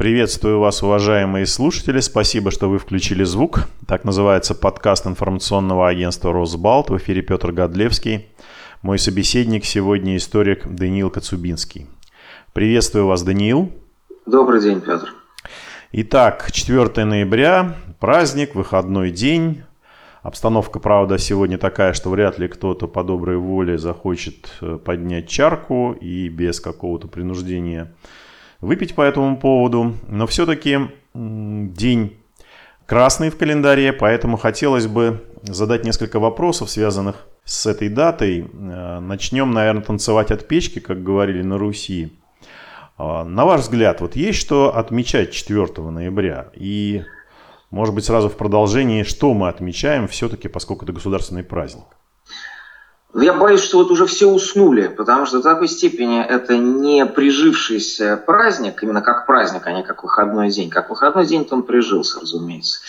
Приветствую вас, уважаемые слушатели. Спасибо, что вы включили звук. Так называется подкаст информационного агентства «Росбалт». В эфире Петр Годлевский. Мой собеседник сегодня историк Даниил Коцубинский. Приветствую вас, Даниил. Добрый день, Петр. Итак, 4 ноября, праздник, выходной день. Обстановка, правда, сегодня такая, что вряд ли кто-то по доброй воле захочет э, поднять чарку и без какого-то принуждения выпить по этому поводу. Но все-таки день красный в календаре, поэтому хотелось бы задать несколько вопросов, связанных с этой датой. Э, начнем, наверное, танцевать от печки, как говорили на Руси. А, на ваш взгляд, вот есть что отмечать 4 ноября? И, может быть, сразу в продолжении, что мы отмечаем все-таки, поскольку это государственный праздник? Ну, я боюсь, что вот уже все уснули, потому что в такой степени это не прижившийся праздник, именно как праздник, а не как выходной день. Как выходной день, он прижился, разумеется.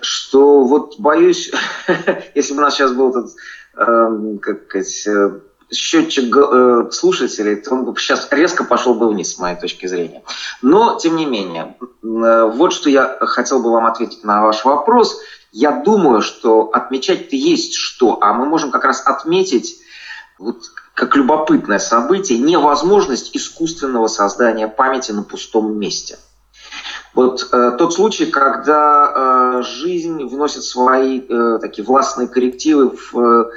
Что вот боюсь, если бы у нас сейчас был этот, э, как сказать, э, счетчик э, слушателей, то он бы сейчас резко пошел бы вниз, с моей точки зрения. Но, тем не менее, э, вот что я хотел бы вам ответить на ваш вопрос – я думаю, что отмечать-то есть что, а мы можем как раз отметить вот как любопытное событие невозможность искусственного создания памяти на пустом месте. Вот э, тот случай, когда э, жизнь вносит свои э, такие властные коррективы в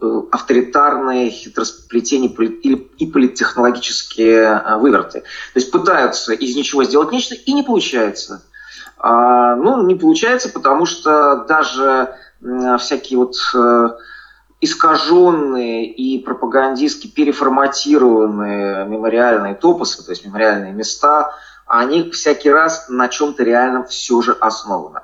э, авторитарные хитросплетения и политтехнологические э, выверты. То есть пытаются из ничего сделать нечто, и не получается. А, ну, не получается, потому что даже всякие вот э, искаженные и пропагандистски переформатированные мемориальные топосы, то есть мемориальные места, они всякий раз на чем-то реальном все же основаны.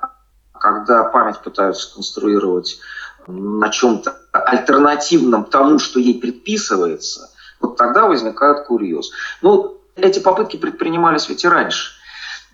Когда память пытаются конструировать на чем-то альтернативном тому, что ей предписывается, вот тогда возникает курьез. Ну, эти попытки предпринимались ведь и раньше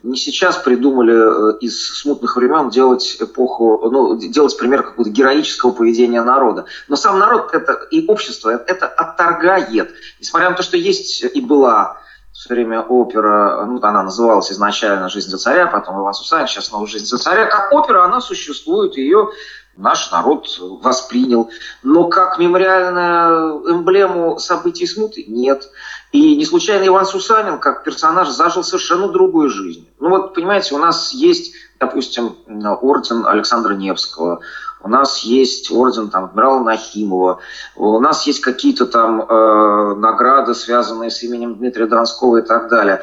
не сейчас придумали э, из смутных времен делать эпоху, ну, делать пример какого-то героического поведения народа. Но сам народ это и общество это отторгает. Несмотря на то, что есть и была все время опера, ну, она называлась изначально «Жизнь за царя», потом «Иван Сусанин», сейчас снова «Жизнь за царя». Как опера она существует, ее наш народ воспринял. Но как мемориальную эмблему событий смуты – нет. И не случайно Иван Сусанин, как персонаж, зажил совершенно другой жизнью. Ну вот, понимаете, у нас есть, допустим, орден Александра Невского, у нас есть орден там, адмирала Нахимова, у нас есть какие-то там э, награды, связанные с именем Дмитрия Донского и так далее.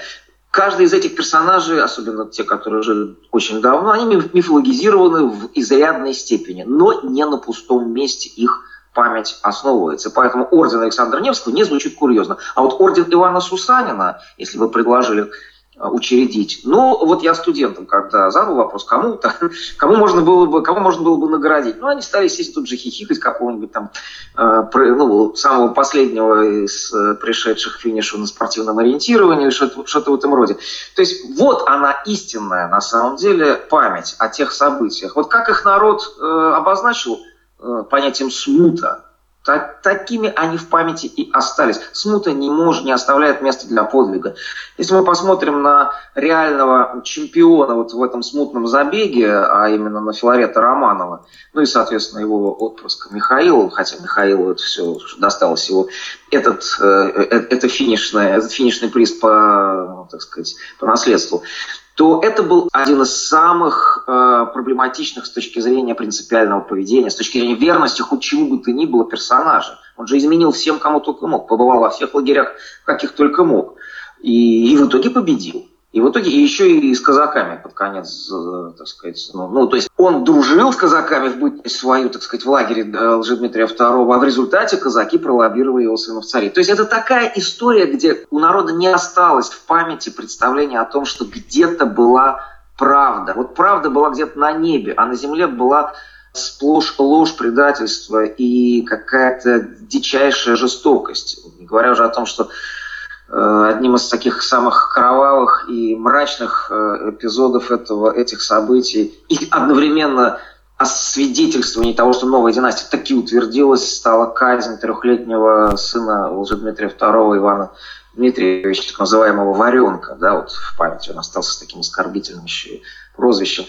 Каждый из этих персонажей, особенно те, которые жили очень давно, они мифологизированы в изрядной степени, но не на пустом месте их память основывается. Поэтому орден Александра Невского не звучит курьезно. А вот орден Ивана Сусанина, если вы предложили Э, учредить. Но вот я студентам, когда задал вопрос, кому, кому, можно было бы, кому можно было бы наградить, ну, они стали сесть тут же хихикать какого-нибудь там, э, ну, самого последнего из э, пришедших к финишу на спортивном ориентировании что-то, что-то в этом роде. То есть вот она истинная, на самом деле, память о тех событиях. Вот как их народ обозначил понятием смута, так, такими они в памяти и остались. Смута не, может, не оставляет места для подвига. Если мы посмотрим на реального чемпиона вот в этом смутном забеге, а именно на Филарета Романова, ну и, соответственно, его отпрыска Михаила, хотя Михаилу это все досталось его, этот, э, э это финишный, этот финишный приз по, ну, так сказать, по наследству, то это был один из самых э, проблематичных с точки зрения принципиального поведения, с точки зрения верности хоть чему бы то ни было персонажа. Он же изменил всем, кому только мог, побывал во всех лагерях, каких только мог. И, и в итоге победил. И в итоге еще и с казаками под конец, э, так сказать, ну, ну то есть он дружил с казаками в бытность свою, так сказать, в лагере э, Лжедмитрия II, а в результате казаки пролоббировали его сына в цари. То есть это такая история, где у народа не осталось в памяти представления о том, что где-то была правда. Вот правда была где-то на небе, а на земле была сплошь ложь, предательство и какая-то дичайшая жестокость. Не говоря уже о том, что одним из таких самых кровавых и мрачных э, эпизодов этого, этих событий. И одновременно освидетельствование того, что новая династия таки утвердилась, стала казнь трехлетнего сына Лжедмитрия II Ивана Дмитриевича, так называемого Варенка, да, вот в памяти он остался таким оскорбительным еще прозвищем.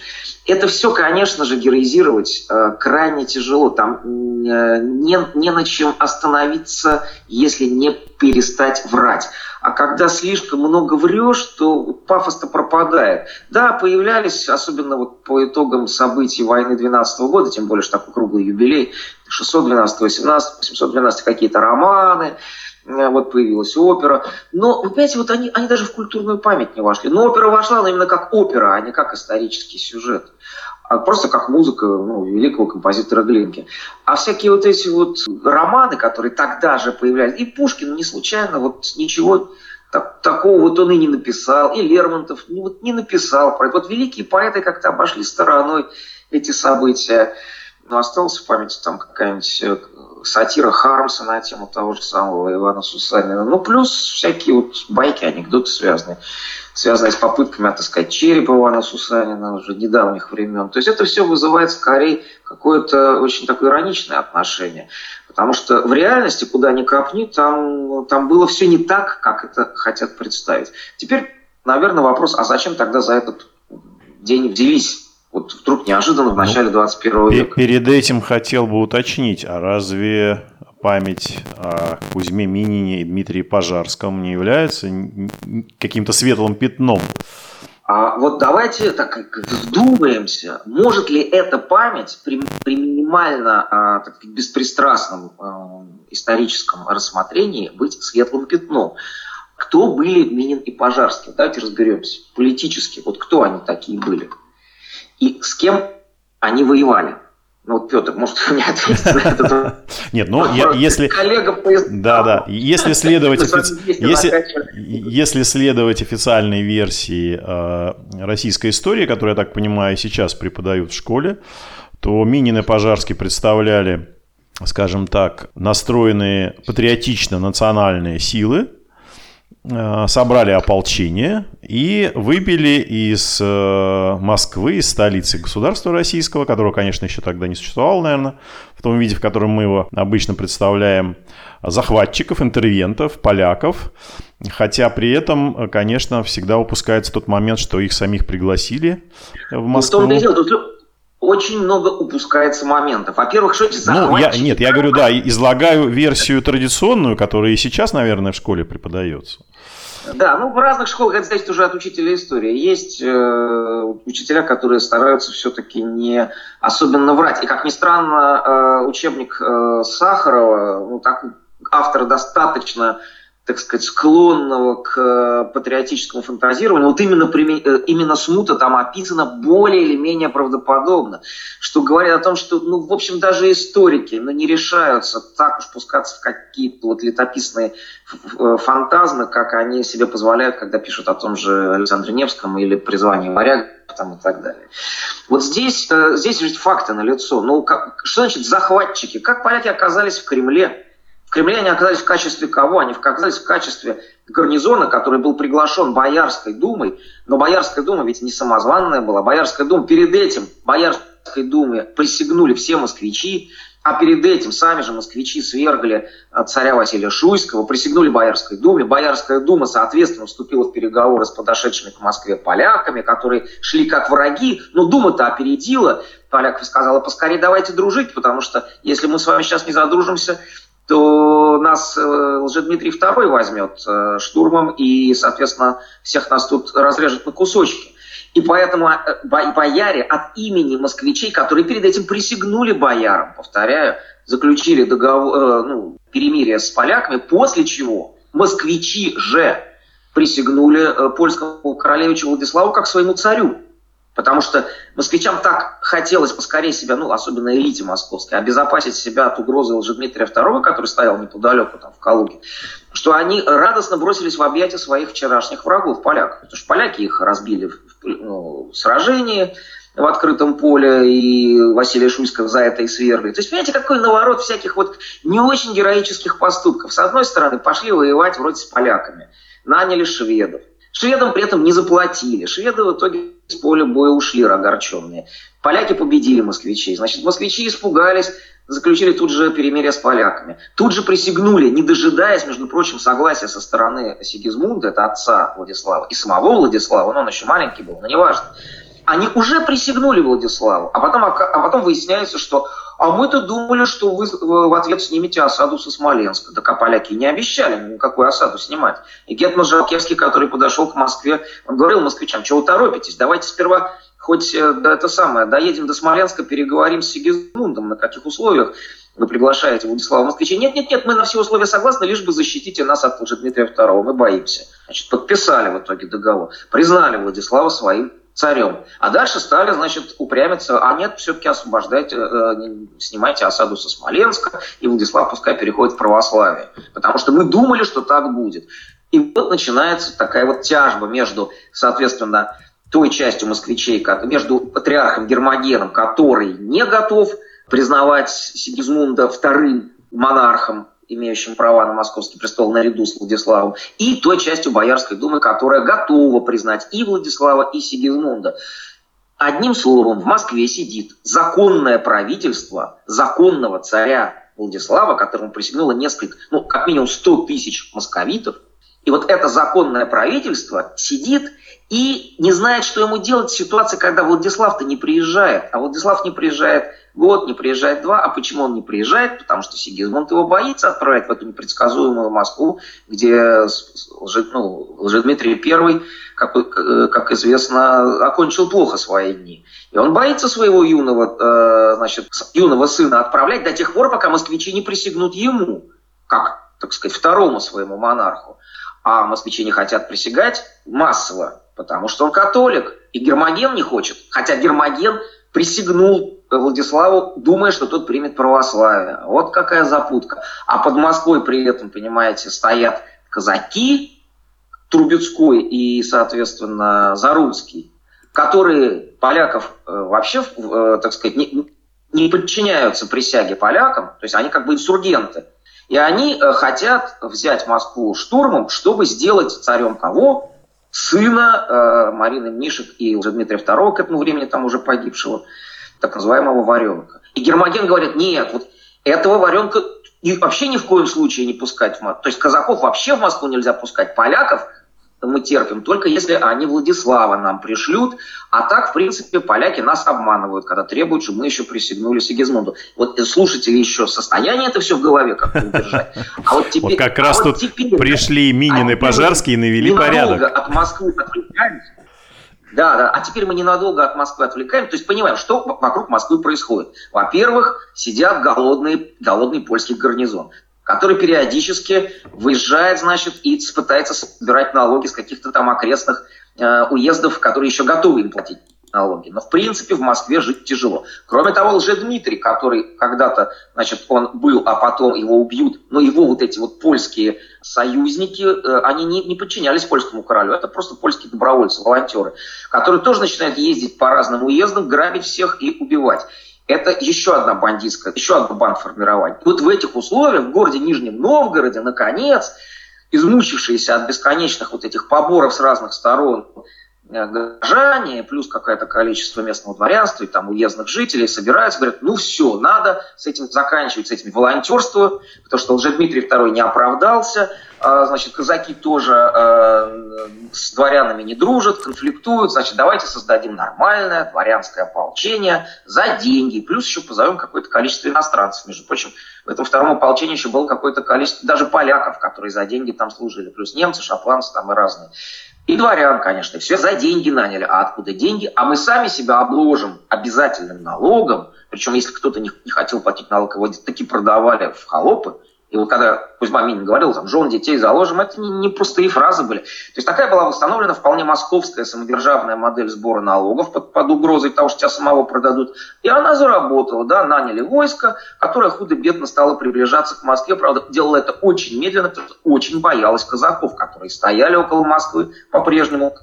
Это все, конечно же, героизировать э, крайне тяжело. Там э, не, не на чем остановиться, если не перестать врать. А когда слишком много врешь, то пафос-то пропадает. Да, появлялись, особенно вот по итогам событий войны 12 года, тем более, что такой круглый юбилей, 612, 18, 712 какие-то романы, вот появилась опера. Но, вы понимаете, вот они, они даже в культурную память не вошли. Но опера вошла, но именно как опера, а не как исторический сюжет. А просто как музыка ну, великого композитора Глинки. А всякие вот эти вот романы, которые тогда же появлялись, и Пушкин не случайно вот ничего так, такого вот он и не написал, и Лермонтов ну, вот не написал. Вот великие поэты как-то обошли стороной эти события. Но осталась в памяти там какая-нибудь э, сатира Хармса на тему того же самого Ивана Сусанина. Ну, плюс всякие вот байки, анекдоты связанные, связанные с попытками отыскать череп Ивана Сусанина уже недавних времен. То есть это все вызывает скорее какое-то очень такое ироничное отношение. Потому что в реальности, куда ни копни, там, там было все не так, как это хотят представить. Теперь, наверное, вопрос, а зачем тогда за этот день взялись вот вдруг неожиданно в ну, начале 21 века. Перед этим хотел бы уточнить, а разве память о Кузьме Минине и Дмитрии Пожарском не является каким-то светлым пятном? А вот давайте так вдумаемся, может ли эта память при, при минимально а, так, беспристрастном а, историческом рассмотрении быть светлым пятном? Кто были Минин и Пожарский? Давайте разберемся. Политически, вот кто они такие были? И с кем они воевали. Ну вот, Петр, может, вы мне ответите на этот Нет, ну, я, если... Коллега по Да, да. Если следовать, офици... если, если следовать официальной версии э, российской истории, которую, я так понимаю, сейчас преподают в школе, то Минин и Пожарский представляли, скажем так, настроенные патриотично национальные силы, собрали ополчение и выбили из э, Москвы, из столицы государства российского, которого, конечно, еще тогда не существовало, наверное, в том виде, в котором мы его обычно представляем, захватчиков, интервентов, поляков. Хотя при этом, конечно, всегда упускается тот момент, что их самих пригласили в Москву. Ну, очень много упускается моментов. Во-первых, что эти захватчики... Ну, я, нет, я говорю, да, излагаю версию традиционную, которая и сейчас, наверное, в школе преподается. Да, ну в разных школах это зависит уже от учителя истории. Есть э, учителя, которые стараются все-таки не особенно врать. И как ни странно, э, учебник э, Сахарова, ну так автор достаточно так сказать, склонного к э, патриотическому фантазированию, вот именно, э, именно смута там описана более или менее правдоподобно, что говорит о том, что, ну, в общем, даже историки ну, не решаются так уж пускаться в какие-то вот летописные э, фантазмы, как они себе позволяют, когда пишут о том же Александре Невском или призвании моряк там, и так далее. Вот здесь, здесь ведь факты налицо. Ну, как, что значит захватчики? Как поляки оказались в Кремле? Они оказались в качестве кого? Они оказались в качестве гарнизона, который был приглашен Боярской думой, но Боярская дума ведь не самозванная была. Боярская дума перед этим, Боярской думе присягнули все москвичи, а перед этим сами же москвичи свергли э, царя Василия Шуйского, присягнули Боярской думе. Боярская дума, соответственно, вступила в переговоры с подошедшими к Москве поляками, которые шли как враги, но дума-то опередила. Поляков сказала, поскорее давайте дружить, потому что если мы с вами сейчас не задружимся, то нас э, Лжедмитрий II возьмет э, штурмом и, соответственно, всех нас тут разрежет на кусочки. И поэтому э, бояре от имени москвичей, которые перед этим присягнули боярам, повторяю, заключили договор, ну, перемирие с поляками, после чего москвичи же присягнули польскому королевичу Владиславу как своему царю. Потому что москвичам так хотелось поскорее себя, ну, особенно элите московской, обезопасить себя от угрозы Лжедмитрия II, который стоял неподалеку, там, в Калуге, что они радостно бросились в объятия своих вчерашних врагов, поляков. Потому что поляки их разбили в, ну, сражении в открытом поле, и Василия Шуйского за это и свергли. То есть, понимаете, какой наворот всяких вот не очень героических поступков. С одной стороны, пошли воевать вроде с поляками, наняли шведов. Шведам при этом не заплатили. Шведы в итоге с поля боя ушли огорченные. Поляки победили москвичей. Значит, москвичи испугались, заключили тут же перемирие с поляками. Тут же присягнули, не дожидаясь, между прочим, согласия со стороны Сигизмунда, это отца Владислава, и самого Владислава, но он еще маленький был, но неважно. Они уже присягнули Владиславу, а потом, а потом выясняется, что а мы-то думали, что вы в ответ снимете осаду со Смоленска. Так а поляки не обещали никакую осаду снимать. И Гетман Жалкевский, который подошел к Москве, он говорил москвичам, чего вы торопитесь, давайте сперва хоть э, да, это самое, доедем до Смоленска, переговорим с Сигизмундом, на каких условиях вы приглашаете Владислава Москвича. Нет, нет, нет, мы на все условия согласны, лишь бы защитите нас от Дмитрия II, мы боимся. Значит, подписали в итоге договор, признали Владислава своим царем. А дальше стали, значит, упрямиться, а нет, все-таки освобождайте, э, снимайте осаду со Смоленска, и Владислав пускай переходит в православие. Потому что мы думали, что так будет. И вот начинается такая вот тяжба между, соответственно, той частью москвичей, между патриархом Гермогеном, который не готов признавать Сигизмунда вторым монархом, имеющим права на московский престол наряду с Владиславом, и той частью Боярской думы, которая готова признать и Владислава, и Сигизмунда. Одним словом, в Москве сидит законное правительство законного царя Владислава, которому присягнуло несколько, ну, как минимум 100 тысяч московитов. И вот это законное правительство сидит и не знает, что ему делать в ситуации, когда Владислав-то не приезжает. А Владислав не приезжает год, не приезжает два. А почему он не приезжает? Потому что Сигизмунд его боится отправить в эту непредсказуемую Москву, где ну, Лжедмитрий I, как, как известно, окончил плохо свои дни. И он боится своего юного, э, значит, юного сына отправлять до тех пор, пока москвичи не присягнут ему, как, так сказать, второму своему монарху. А москвичи не хотят присягать массово, Потому что он католик, и Гермоген не хочет. Хотя Гермоген присягнул Владиславу, думая, что тот примет православие. Вот какая запутка. А под Москвой при этом, понимаете, стоят казаки, Трубецкой и, соответственно, Заруцкий, которые поляков э, вообще, э, так сказать, не, не подчиняются присяге полякам, то есть они как бы инсургенты. И они э, хотят взять Москву штурмом, чтобы сделать царем кого? сына э, Марины Мнишек и уже Дмитрия II к этому времени там уже погибшего, так называемого Варенка. И Гермоген говорит, нет, вот этого Варенка вообще ни в коем случае не пускать в Москву. То есть казаков вообще в Москву нельзя пускать, поляков – мы терпим, только если они Владислава нам пришлют. А так, в принципе, поляки нас обманывают, когда требуют, чтобы мы еще присягнули Сигизмунду. Вот слушатели еще состояние это все в голове как-то удержать. А вот теперь... Вот как раз а тут теперь, пришли Минин и Пожарский и навели порядок. от Москвы отвлекаемся. Да, да. А теперь мы ненадолго от Москвы отвлекаем. То есть понимаем, что вокруг Москвы происходит. Во-первых, сидят голодные, голодный польский гарнизон который периодически выезжает, значит, и пытается собирать налоги с каких-то там окрестных э, уездов, которые еще готовы им платить налоги. Но, в принципе, в Москве жить тяжело. Кроме того, Лжедмитрий, который когда-то, значит, он был, а потом его убьют, но его вот эти вот польские союзники, э, они не, не подчинялись польскому королю. Это просто польские добровольцы, волонтеры, которые тоже начинают ездить по разным уездам, грабить всех и убивать. Это еще одна бандитская, еще одно бандформирование. Вот в этих условиях, в городе Нижнем Новгороде, наконец, измучившиеся от бесконечных вот этих поборов с разных сторон горожане, плюс какое-то количество местного дворянства и там уездных жителей собираются, говорят, ну все, надо с этим заканчивать, с этим волонтерством, потому что уже Дмитрий II не оправдался, а, значит, казаки тоже э, с дворянами не дружат, конфликтуют, значит, давайте создадим нормальное дворянское ополчение за деньги, плюс еще позовем какое-то количество иностранцев, между прочим, в этом втором ополчении еще было какое-то количество даже поляков, которые за деньги там служили, плюс немцы, шотландцы там и разные. И дворян, конечно, все за деньги наняли. А откуда деньги? А мы сами себя обложим обязательным налогом. Причем, если кто-то не, хотел платить налог, его таки продавали в холопы. И вот когда Кузьма Минин говорил, там, жен детей заложим, это не, не пустые фразы были. То есть такая была установлена вполне московская самодержавная модель сбора налогов под, под угрозой того, что тебя самого продадут. И она заработала, да, наняли войско, которое худо-бедно стало приближаться к Москве. Правда, делало это очень медленно, потому что очень боялась казаков, которые стояли около Москвы по-прежнему.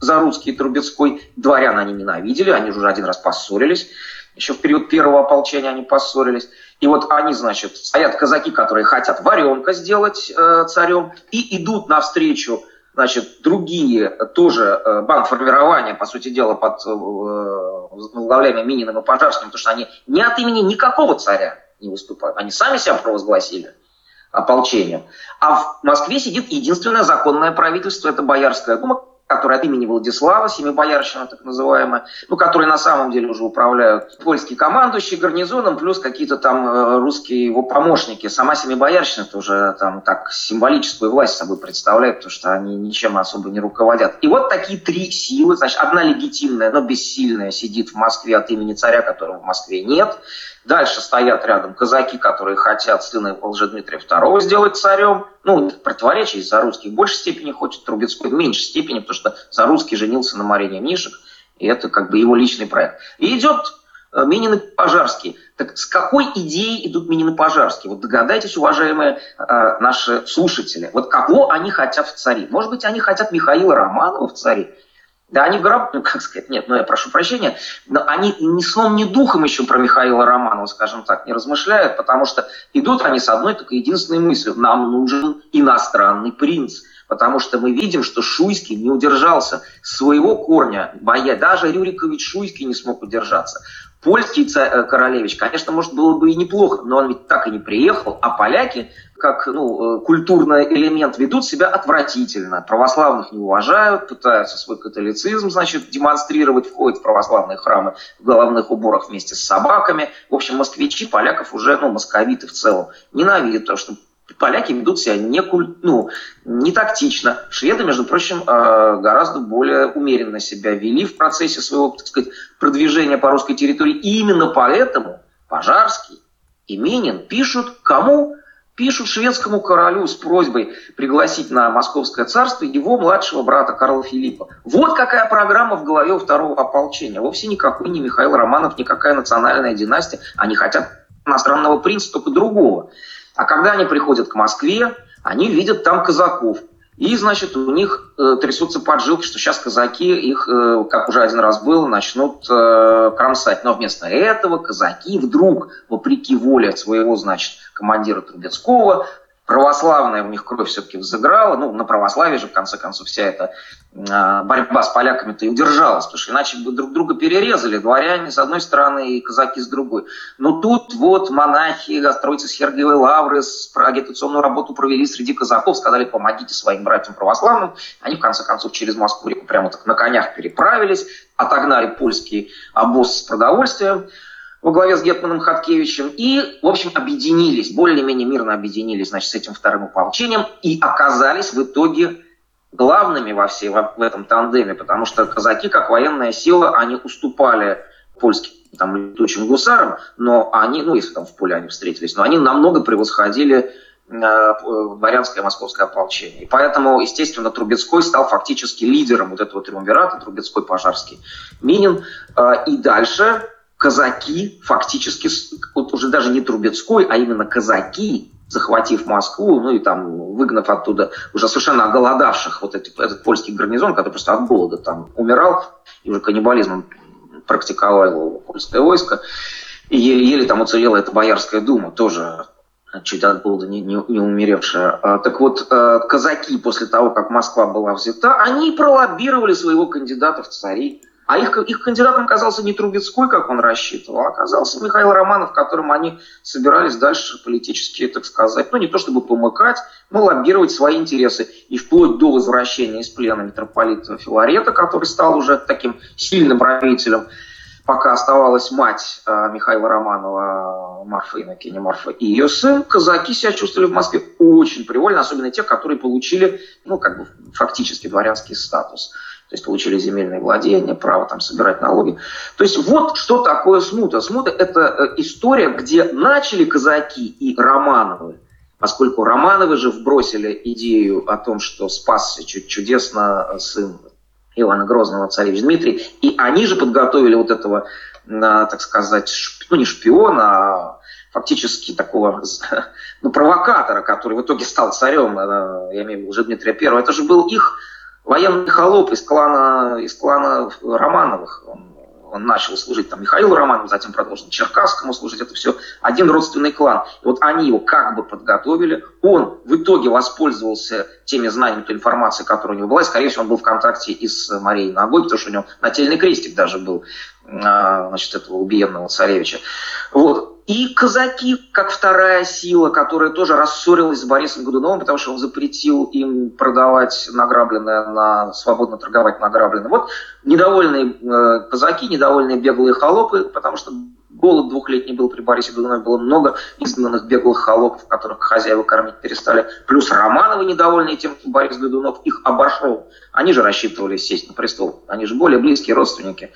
За русский Трубецкой дворян они ненавидели, они уже один раз поссорились. Еще в период первого ополчения они поссорились. И вот они, значит, стоят казаки, которые хотят варенка сделать э, царем, и идут навстречу значит, другие тоже э, бандформирования, по сути дела, под э, возглавляемые Мининым и Пожарским, потому что они не от имени никакого царя, не выступают. Они сами себя провозгласили ополчением. А в Москве сидит единственное законное правительство, это Боярская дума, которые от имени Владислава, Семибоярщина так называемая, ну, которые на самом деле уже управляют польский командующий гарнизоном, плюс какие-то там э, русские его помощники. Сама Семибоярщина тоже там так символическую власть собой представляет, потому что они ничем особо не руководят. И вот такие три силы, значит, одна легитимная, но бессильная сидит в Москве от имени царя, которого в Москве нет. Дальше стоят рядом казаки, которые хотят сына Лжедмитрия II сделать царем. Ну, противоречие за русских в большей степени хочет Трубецкой, в меньшей степени, потому что за русский женился на Марине Мнишек, и это как бы его личный проект. И идет э, Минин и Пожарский. Так с какой идеей идут Минин и Пожарский? Вот догадайтесь, уважаемые э, наши слушатели, вот кого они хотят в цари? Может быть, они хотят Михаила Романова в цари? Да, они граб, ну, как сказать, нет, ну, я прошу прощения, но они ни сном, ни духом еще про Михаила Романова, скажем так, не размышляют, потому что идут они с одной только единственной мыслью. Нам нужен иностранный принц. Потому что мы видим, что Шуйский не удержался своего корня, боя. Даже Рюрикович Шуйский не смог удержаться. Польский царь, э, королевич, конечно, может, было бы и неплохо, но он ведь так и не приехал, а поляки, как ну, э, культурный элемент, ведут себя отвратительно. Православных не уважают, пытаются свой католицизм, значит, демонстрировать, входят в православные храмы в головных уборах вместе с собаками. В общем, москвичи поляков уже, ну, московиты в целом, ненавидят, потому что поляки ведут себя не, куль... ну, не тактично. Шведы, между прочим, э, гораздо более умеренно себя вели в процессе своего, так сказать, продвижения по русской территории. И именно поэтому Пожарский и Минин пишут кому? Пишут шведскому королю с просьбой пригласить на Московское царство его младшего брата Карла Филиппа. Вот какая программа в голове у второго ополчения. Вовсе никакой не Михаил Романов, никакая национальная династия. Они хотят иностранного принца, только другого. А когда они приходят к Москве, они видят там казаков. И, значит, у них э, трясутся поджилки, что сейчас казаки их, э, как уже один раз было, начнут э, кромсать. Но вместо этого казаки вдруг, вопреки воле своего, значит, командира Трубецкого, православная у них кровь все-таки взыграла. Ну, на православии же, в конце концов, вся эта э, борьба с поляками-то и удержалась, потому что иначе бы друг друга перерезали, дворяне с одной стороны и казаки с другой. Но тут вот монахи, троицы Сергиевой Лавры агитационную работу провели среди казаков, сказали, помогите своим братьям православным. Они, в конце концов, через Москву прямо так на конях переправились, отогнали польский обоз с продовольствием во главе с Гетманом Хаткевичем и, в общем, объединились, более-менее мирно объединились, значит, с этим вторым ополчением и оказались в итоге главными во всей в этом тандеме, потому что казаки, как военная сила, они уступали польским там летучим гусарам, но они, ну, если там в поле они встретились, но они намного превосходили э, дворянское московское ополчение. И поэтому, естественно, Трубецкой стал фактически лидером вот этого триумвирата, Трубецкой, Пожарский, Минин. Э, и дальше казаки фактически, вот уже даже не Трубецкой, а именно казаки, захватив Москву, ну и там выгнав оттуда уже совершенно оголодавших вот эти, этот польский гарнизон, который просто от голода там умирал, и уже каннибализмом практиковало польское войско, и еле-еле там уцелела эта Боярская дума, тоже чуть от голода не, не, не умеревшая. А, так вот, э, казаки после того, как Москва была взята, они пролоббировали своего кандидата в цари. А их, их кандидатом оказался не Трубецкой, как он рассчитывал, а оказался Михаил Романов, которым они собирались дальше политически, так сказать, ну не то чтобы помыкать, но лоббировать свои интересы. И вплоть до возвращения из плена митрополита Филарета, который стал уже таким сильным правителем, пока оставалась мать э, Михаила Романова, Марфа Иннокене Марфа, и ее сын, казаки себя чувствовали в Москве очень привольно, особенно те, которые получили, ну, как бы, фактически дворянский статус то есть получили земельные владения, право там собирать налоги. То есть вот что такое смута. Смута – это э, история, где начали казаки и Романовы, поскольку Романовы же вбросили идею о том, что спасся чудесно сын Ивана Грозного, царевич Дмитрий, и они же подготовили вот этого, так сказать, ну не шпиона, а фактически такого ну, провокатора, который в итоге стал царем, э, я имею в виду уже Дмитрия Первого. Это же был их военный холоп из клана, из клана Романовых. Он, он начал служить там Михаилу Романову, затем продолжил Черкасскому служить. Это все один родственный клан. И вот они его как бы подготовили. Он в итоге воспользовался теми знаниями, той информацией, которая у него была. И, скорее всего, он был в контакте и с Марией Ногой, потому что у него нательный крестик даже был а, значит, этого убиенного царевича. Вот. И казаки, как вторая сила, которая тоже рассорилась с Борисом Годуновым, потому что он запретил им продавать награбленное, на, свободно торговать награбленное. Вот недовольные э, казаки, недовольные беглые холопы, потому что голод двухлетний был при Борисе Годунове, было много изгнанных беглых холопов, которых хозяева кормить перестали. Плюс Романовы недовольные тем, что Борис Годунов их обошел. Они же рассчитывали сесть на престол. Они же более близкие родственники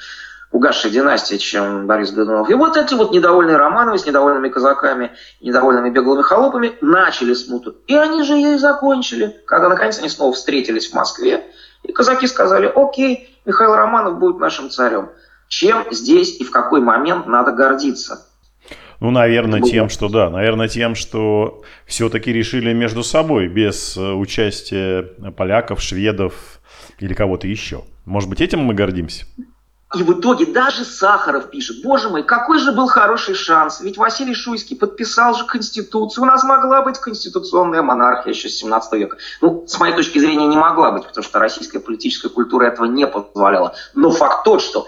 угасшей династии, чем Борис Годунов. И вот эти вот недовольные Романовы с недовольными казаками, недовольными беглыми холопами начали смуту. И они же ее и закончили, когда наконец они снова встретились в Москве. И казаки сказали, окей, Михаил Романов будет нашим царем. Чем здесь и в какой момент надо гордиться? Ну, наверное, тем, что да, наверное, тем, что все-таки решили между собой, без э, участия поляков, шведов или кого-то еще. Может быть, этим мы гордимся? И в итоге даже Сахаров пишет, боже мой, какой же был хороший шанс, ведь Василий Шуйский подписал же Конституцию, у нас могла быть конституционная монархия еще с 17 века. Ну, с моей точки зрения, не могла быть, потому что российская политическая культура этого не позволяла. Но факт тот, что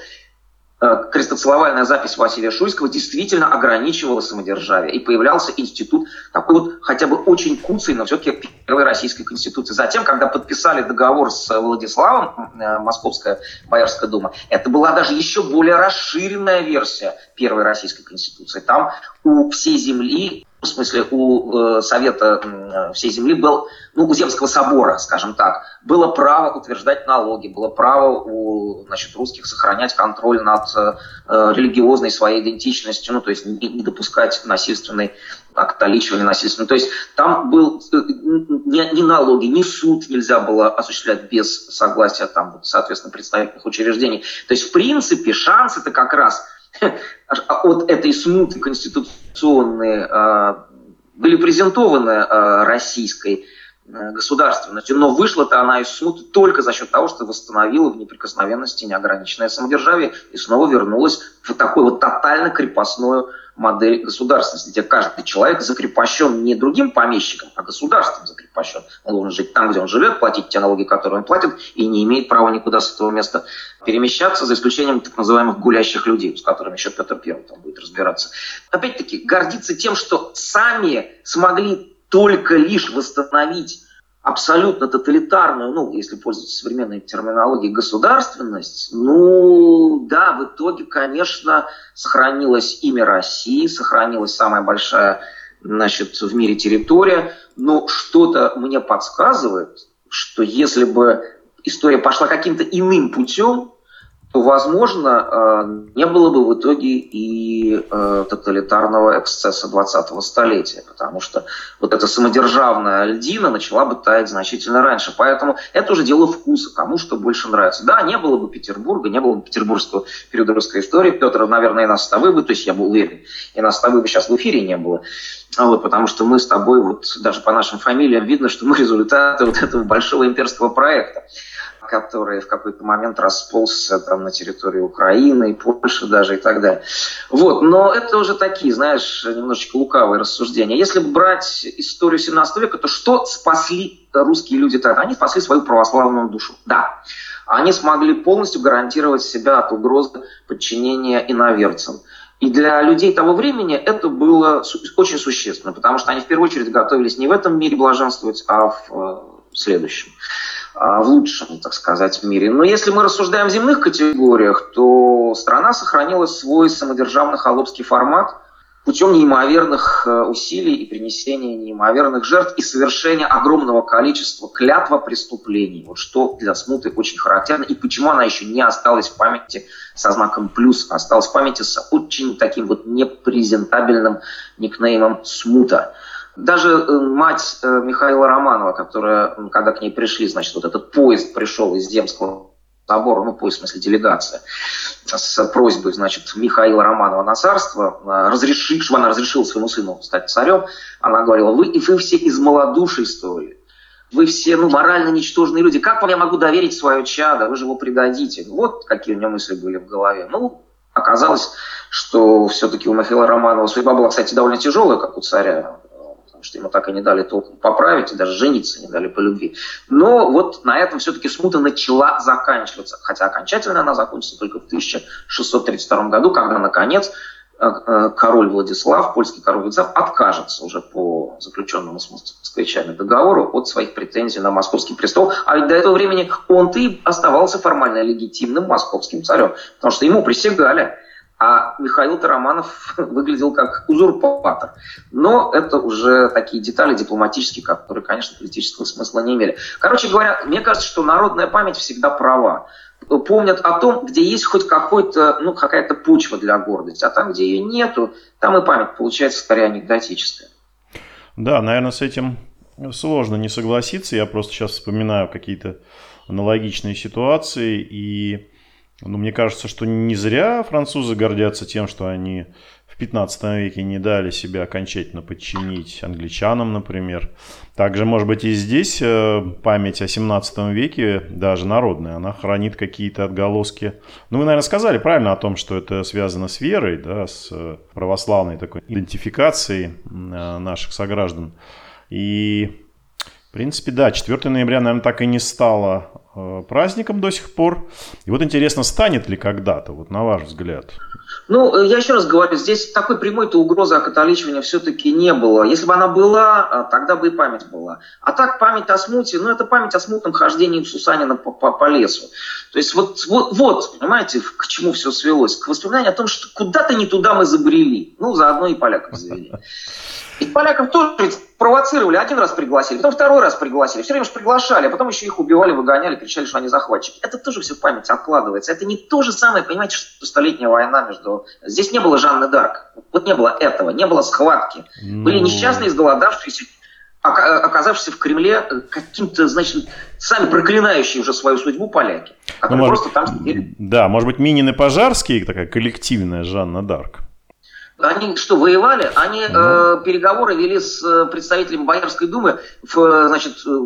крестоцеловальная запись Василия Шуйского действительно ограничивала самодержавие. И появлялся институт такой вот хотя бы очень куцый, но все-таки первой российской конституции. Затем, когда подписали договор с Владиславом, э, Московская Боярская дума, это была даже еще более расширенная версия первой российской конституции. Там у всей земли в смысле у э, Совета э, всей земли был, ну, у Земского собора, скажем так, было право утверждать налоги, было право у значит, русских сохранять контроль над э, религиозной своей идентичностью, ну, то есть не, допускать насильственной католичивания насильственного. То есть там был ни, ни налоги, ни суд нельзя было осуществлять без согласия там, соответственно, представительных учреждений. То есть, в принципе, шанс это как раз от этой смуты конституционной а, были презентованы а, российской а, государственностью, но вышла-то она из смуты только за счет того, что восстановила в неприкосновенности неограниченное самодержавие и снова вернулась в такое вот тотально крепостное модель государственности, где каждый человек закрепощен не другим помещиком, а государством закрепощен. Он должен жить там, где он живет, платить те налоги, которые он платит, и не имеет права никуда с этого места перемещаться, за исключением так называемых гулящих людей, с которыми еще Петр Первый там будет разбираться. Опять-таки, гордиться тем, что сами смогли только лишь восстановить абсолютно тоталитарную, ну, если пользоваться современной терминологией, государственность, ну, да, в итоге, конечно, сохранилось имя России, сохранилась самая большая, значит, в мире территория, но что-то мне подсказывает, что если бы история пошла каким-то иным путем, то, возможно, э, не было бы в итоге и э, тоталитарного эксцесса 20-го столетия, потому что вот эта самодержавная льдина начала бы таять значительно раньше. Поэтому это уже дело вкуса, кому что больше нравится. Да, не было бы Петербурга, не было бы петербургского периода русской истории. Петр, наверное, и нас с тобой бы, то есть я был уверен, и нас с тобой бы сейчас в эфире не было. Вот, потому что мы с тобой, вот даже по нашим фамилиям видно, что мы результаты вот этого большого имперского проекта который в какой-то момент расползся там на территории Украины и Польши даже и так далее. Вот, но это уже такие, знаешь, немножечко лукавые рассуждения. Если брать историю 17 века, то что спасли русские люди тогда? Они спасли свою православную душу. Да, они смогли полностью гарантировать себя от угрозы подчинения иноверцам. И для людей того времени это было очень существенно, потому что они в первую очередь готовились не в этом мире блаженствовать, а в э, следующем. В лучшем, так сказать, мире. Но если мы рассуждаем в земных категориях, то страна сохранила свой самодержавный холопский формат путем неимоверных э, усилий и принесения неимоверных жертв и совершения огромного количества клятва преступлений. Вот что для смуты очень характерно и почему она еще не осталась в памяти со знаком плюс, а осталась в памяти с очень таким вот непрезентабельным никнеймом смута. Даже э, мать э, Михаила Романова, которая, когда к ней пришли, значит, вот этот поезд пришел из Земского собора, ну, поезд, в смысле, делегация, с просьбой, значит, Михаила Романова на царство, э, разрешив, чтобы она разрешила своему сыну стать царем, она говорила, вы, и вы все из малодушествовали, вы все, ну, морально ничтожные люди, как вам я могу доверить свое чадо, вы же его предадите. Вот какие у нее мысли были в голове. Ну, оказалось, что все-таки у Михаила Романова судьба была, кстати, довольно тяжелая, как у царя что ему так и не дали толком поправить, и даже жениться не дали по любви. Но вот на этом все-таки смута начала заканчиваться, хотя окончательно она закончится только в 1632 году, когда, наконец, э, король Владислав, польский король Владислав, откажется уже по заключенному с москвичами договору от своих претензий на московский престол. А ведь до этого времени он-то и оставался формально легитимным московским царем, потому что ему присягали. А Михаил Тараманов выглядел как узурпатор. Но это уже такие детали дипломатические, которые, конечно, политического смысла не имели. Короче говоря, мне кажется, что народная память всегда права. Помнят о том, где есть хоть какой-то, ну, какая-то почва для гордости. А там, где ее нету, там и память получается скорее анекдотическая. Да, наверное, с этим сложно не согласиться. Я просто сейчас вспоминаю какие-то аналогичные ситуации и ну, мне кажется, что не зря французы гордятся тем, что они в 15 веке не дали себя окончательно подчинить англичанам, например. Также, может быть, и здесь э, память о 17 веке, даже народная, она хранит какие-то отголоски. Ну, вы, наверное, сказали правильно о том, что это связано с верой, да, с э, православной такой идентификацией э, наших сограждан. И в принципе, да, 4 ноября, наверное, так и не стало праздником до сих пор. И вот интересно, станет ли когда-то, вот на ваш взгляд? Ну, э, я еще раз говорю, здесь такой прямой-то угрозы окатоличивания все-таки не было. Если бы она была, э, тогда бы и память была. А так память о смуте, ну это память о смутном хождении Сусанина по, по, по лесу. То есть вот, вот, вот, понимаете, к чему все свелось? К воспоминанию о том, что куда-то не туда мы забрели. Ну, заодно и поляков завели. И поляков тоже провоцировали, один раз пригласили, потом второй раз пригласили, все время же приглашали, а потом еще их убивали, выгоняли, кричали, что они захватчики. Это тоже все в памяти откладывается. Это не то же самое, понимаете, что столетняя война между... Здесь не было Жанны Дарк, вот не было этого, не было схватки. Ну... Были несчастные, изголодавшиеся, оказавшиеся в Кремле э, каким-то, значит, сами проклинающие уже свою судьбу поляки, ну, может, просто там. Да, может быть, Минин и Пожарский, такая коллективная Жанна Дарк. Они что, воевали? Они э, ну. переговоры вели с э, представителями Боярской думы. В, э, значит, э,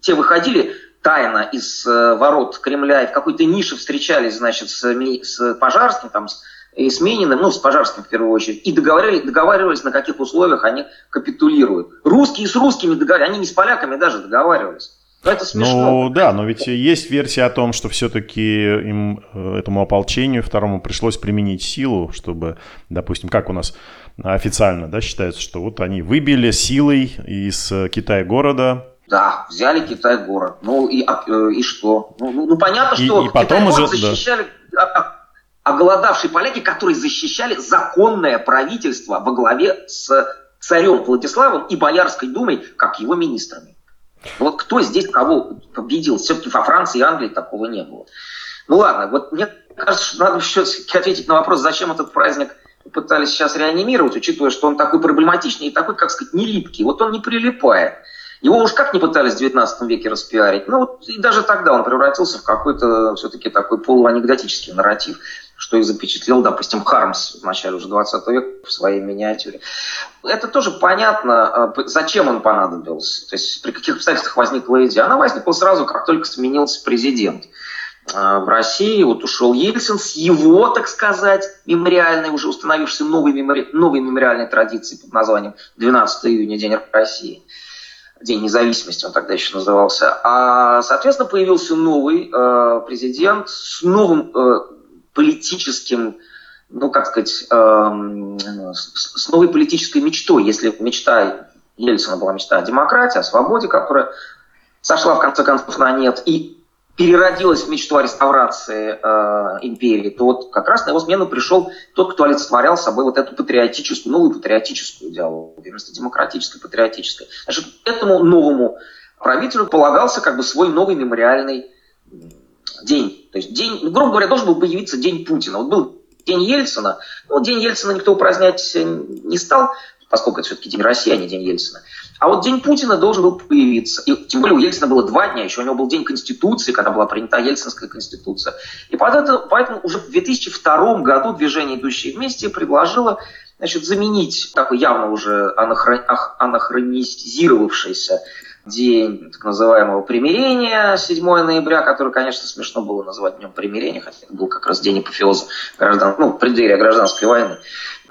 те выходили тайно из э, ворот Кремля и в какой-то нише встречались, значит, с, с Пожарским, там, с, и с Мениным, ну, с Пожарским в первую очередь, и договаривались, договаривались, на каких условиях они капитулируют. Русские с русскими договаривались, они не с поляками даже договаривались. Но это смешно. Ну да, но ведь есть версия о том, что все-таки им, э, этому ополчению второму пришлось применить силу, чтобы, допустим, как у нас официально да, считается, что вот они выбили силой из Китая города да, взяли Китай-город. Ну и, а, э, и что? Ну, ну, ну понятно, что и, и потом уже, защищали да. оголодавшие поляки, которые защищали законное правительство во главе с царем Владиславом и Боярской думой, как его министрами. Вот кто здесь кого победил? Все-таки во Франции и Англии такого не было. Ну ладно, вот мне кажется, что надо все-таки ответить на вопрос, зачем этот праздник пытались сейчас реанимировать, учитывая, что он такой проблематичный и такой, как сказать, не липкий. Вот он не прилипает. Его уж как не пытались в 19 веке распиарить. Ну вот и даже тогда он превратился в какой-то все-таки такой полуанекдотический нарратив что и запечатлел, допустим, Хармс в начале уже 20 века в своей миниатюре. Это тоже понятно, а, зачем он понадобился, то есть при каких обстоятельствах возникла идея. Она возникла сразу, как только сменился президент а, в России. Вот ушел Ельцин с его, так сказать, мемориальной, уже установившейся новой, мемори... новой мемориальной традицией под названием 12 июня, День России. День независимости он тогда еще назывался. А, соответственно, появился новый э, президент с новым э, политическим, ну, как сказать, эм, с новой политической мечтой. Если мечта Ельцина была мечта о демократии, о свободе, которая сошла в конце концов на нет, и переродилась в мечту о реставрации э, империи, то вот как раз на его смену пришел тот, кто олицетворял собой вот эту патриотическую, новую патриотическую идеологию, вместо демократической, патриотической. Значит, этому новому правителю полагался как бы свой новый мемориальный день. То есть день, ну, грубо говоря, должен был появиться день Путина. Вот был день Ельцина. Ну, день Ельцина никто упразднять не стал, поскольку это все-таки день России, а не день Ельцина. А вот день Путина должен был появиться. И тем более у Ельцина было два дня, еще у него был день Конституции, когда была принята Ельцинская Конституция. И поэтому, поэтому уже в 2002 году движение «Идущие вместе» предложило значит, заменить такой явно уже анахронизировавшийся день так называемого примирения, 7 ноября, который, конечно, смешно было назвать днем примирения, хотя это был как раз день апофеоза граждан, ну, преддверия гражданской войны,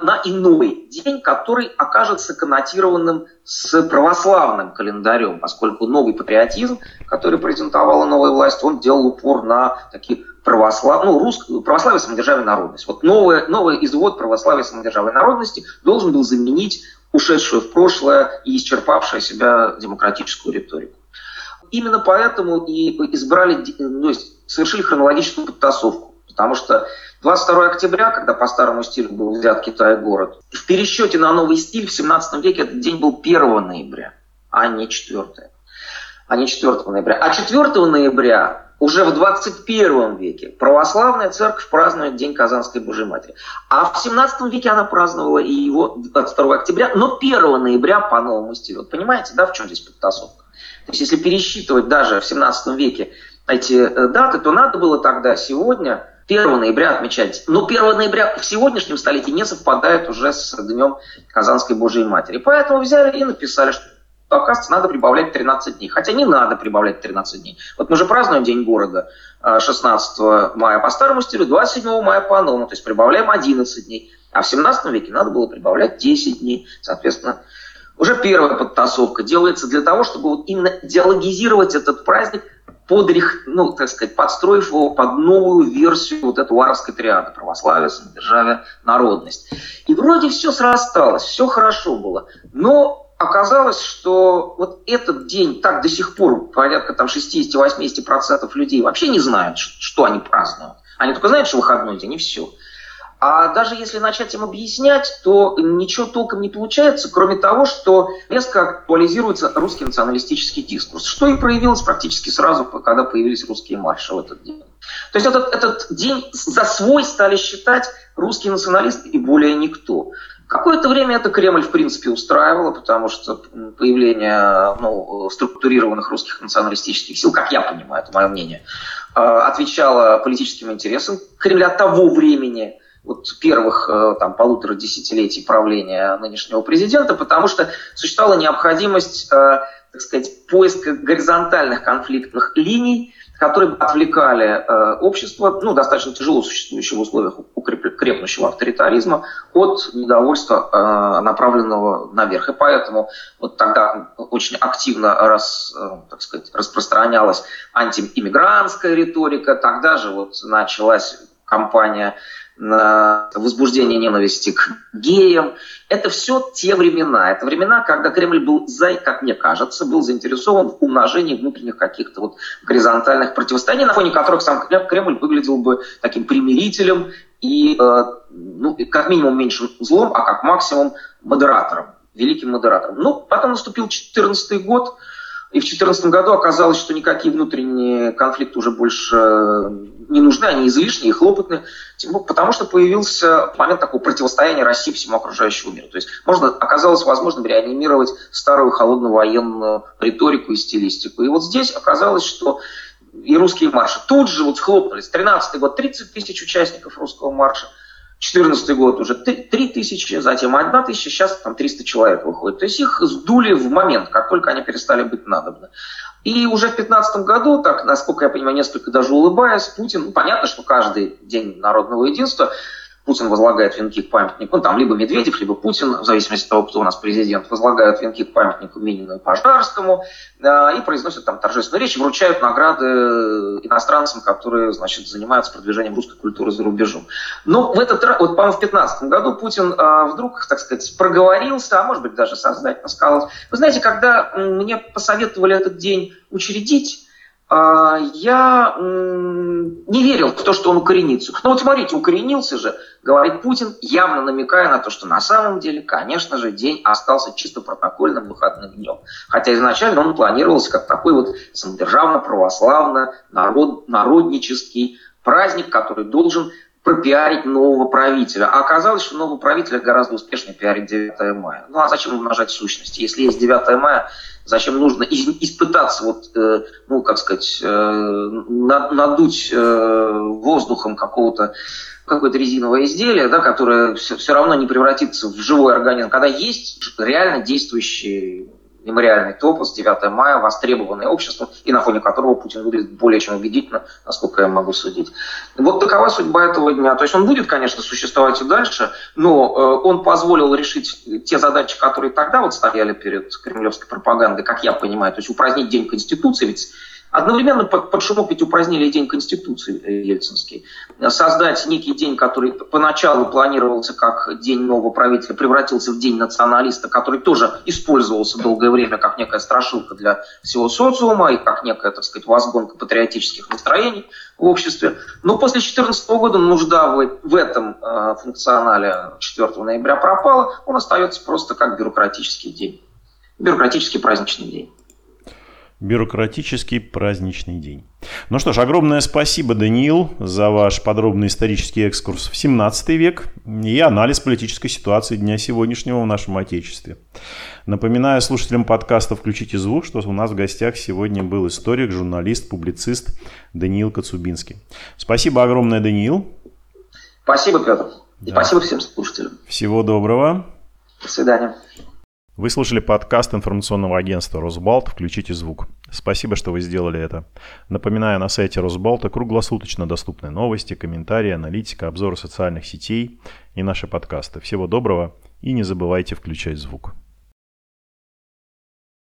на иной день, который окажется коннотированным с православным календарем, поскольку новый патриотизм, который презентовала новая власть, он делал упор на такие православ... ну, рус... православие, самодержавие, народность. Вот новый, новый извод православия, самодержавия, народности должен был заменить ушедшую в прошлое и исчерпавшую себя демократическую риторику. Именно поэтому и избрали, ну, есть, совершили хронологическую подтасовку. Потому что 22 октября, когда по старому стилю был взят Китай город, в пересчете на новый стиль в 17 веке этот день был 1 ноября, а не 4. А не 4 ноября. А 4 ноября уже в 21 веке православная церковь празднует День Казанской Божьей Матери. А в 17 веке она праздновала и его 22 октября, но 1 ноября по новому стилю. Вот понимаете, да, в чем здесь подтасовка? То есть если пересчитывать даже в 17 веке эти э, даты, то надо было тогда, сегодня, 1 ноября отмечать. Но 1 ноября в сегодняшнем столетии не совпадает уже с Днем Казанской Божьей Матери. Поэтому взяли и написали, что оказывается, надо прибавлять 13 дней. Хотя не надо прибавлять 13 дней. Вот мы же празднуем День города 16 э, мая по старому стилю, 27 мая по новому, то есть прибавляем 11 дней. А в 17 веке надо было прибавлять 10 дней. Соответственно, уже первая подтасовка делается для того, чтобы вот именно диалогизировать этот праздник под, ну, так сказать, подстроив его под новую версию вот этой варовской триады православие, самодержавие, народность. И вроде все срасталось, все хорошо было. Но оказалось, что вот этот день так до сих пор порядка там 60-80% людей вообще не знают, что они празднуют. Они только знают, что выходной день, и все. А даже если начать им объяснять, то ничего толком не получается, кроме того, что резко актуализируется русский националистический дискурс, что и проявилось практически сразу, когда появились русские марши в этот день. То есть этот, этот день за свой стали считать русские националисты и более никто. Какое-то время это Кремль, в принципе, устраивало, потому что появление ну, структурированных русских националистических сил, как я понимаю, это мое мнение, э, отвечало политическим интересам Кремля того времени, вот первых э, там, полутора десятилетий правления нынешнего президента, потому что существовала необходимость, э, так сказать, поиска горизонтальных конфликтных линий, которые отвлекали э, общество, ну, достаточно тяжело существующего в условиях крепнущего авторитаризма, от недовольства, э, направленного наверх. И поэтому вот тогда очень активно рас, э, так сказать, распространялась антииммигрантская риторика, тогда же вот началась кампания возбуждение ненависти к геям. Это все те времена. Это времена, когда Кремль был, как мне кажется, был заинтересован в умножении внутренних каких-то вот горизонтальных противостояний, на фоне которых сам Кремль выглядел бы таким примирителем и, э, ну, как минимум меньшим злом, а как максимум модератором, великим модератором. Ну, потом наступил 2014 год, и в 2014 году оказалось, что никакие внутренние конфликты уже больше э, не нужны, они излишни и хлопотны, потому что появился момент такого противостояния России всему окружающему миру. То есть можно, оказалось возможным реанимировать старую холодную военную риторику и стилистику. И вот здесь оказалось, что и русские марши тут же вот схлопнулись. 13 год 30 тысяч участников русского марша – 2014 год уже 3 тысячи, затем 1 тысяча, сейчас там 300 человек выходит. То есть их сдули в момент, как только они перестали быть надобны. И уже в 2015 году, так, насколько я понимаю, несколько даже улыбаясь, Путин, ну, понятно, что каждый день народного единства Путин возлагает венки к памятнику, ну, там либо Медведев, либо Путин, в зависимости от того, кто у нас президент, возлагают венки к памятнику Минину и Пожарскому э, и произносят там торжественную речь, вручают награды иностранцам, которые, значит, занимаются продвижением русской культуры за рубежом. Но в этот раз, вот, по-моему, в 2015 году Путин э, вдруг, так сказать, проговорился, а может быть даже сознательно сказал, вы знаете, когда мне посоветовали этот день учредить, я не верил в то, что он укоренится. Ну вот смотрите, укоренился же, говорит Путин, явно намекая на то, что на самом деле, конечно же, день остался чисто протокольным выходным днем. Хотя изначально он планировался как такой вот самодержавно-православно народ, народнический праздник, который должен пропиарить нового правителя. А оказалось, что нового правителя гораздо успешнее пиарить 9 мая. Ну а зачем умножать сущности? Если есть 9 мая, Зачем нужно испытаться, вот, э, ну, как сказать, э, надуть э, воздухом какого-то какое-то резиновое изделие, да, которое все, все равно не превратится в живой организм, когда есть реально действующий мемориальный топос 9 мая, востребованное общество, и на фоне которого Путин выглядит более чем убедительно, насколько я могу судить. Вот такова судьба этого дня. То есть он будет, конечно, существовать и дальше, но э, он позволил решить те задачи, которые тогда вот стояли перед кремлевской пропагандой, как я понимаю, то есть упразднить День Конституции, ведь Одновременно под, под шумок ведь упразднили День Конституции Ельцинский. Создать некий день, который поначалу планировался как День нового правителя, превратился в День националиста, который тоже использовался долгое время как некая страшилка для всего социума и как некая, так сказать, возгонка патриотических настроений в обществе. Но после 2014 года нужда в, в этом э, функционале 4 ноября пропала, он остается просто как бюрократический день, бюрократический праздничный день бюрократический праздничный день. Ну что ж, огромное спасибо, Даниил, за ваш подробный исторический экскурс в 17 век и анализ политической ситуации дня сегодняшнего в нашем Отечестве. Напоминаю слушателям подкаста «Включите звук», что у нас в гостях сегодня был историк, журналист, публицист Даниил Коцубинский. Спасибо огромное, Даниил. Спасибо, Петр. Да. спасибо всем слушателям. Всего доброго. До свидания. Вы слушали подкаст информационного агентства «Росбалт. Включите звук». Спасибо, что вы сделали это. Напоминаю, на сайте Росбалта круглосуточно доступны новости, комментарии, аналитика, обзоры социальных сетей и наши подкасты. Всего доброго и не забывайте включать звук.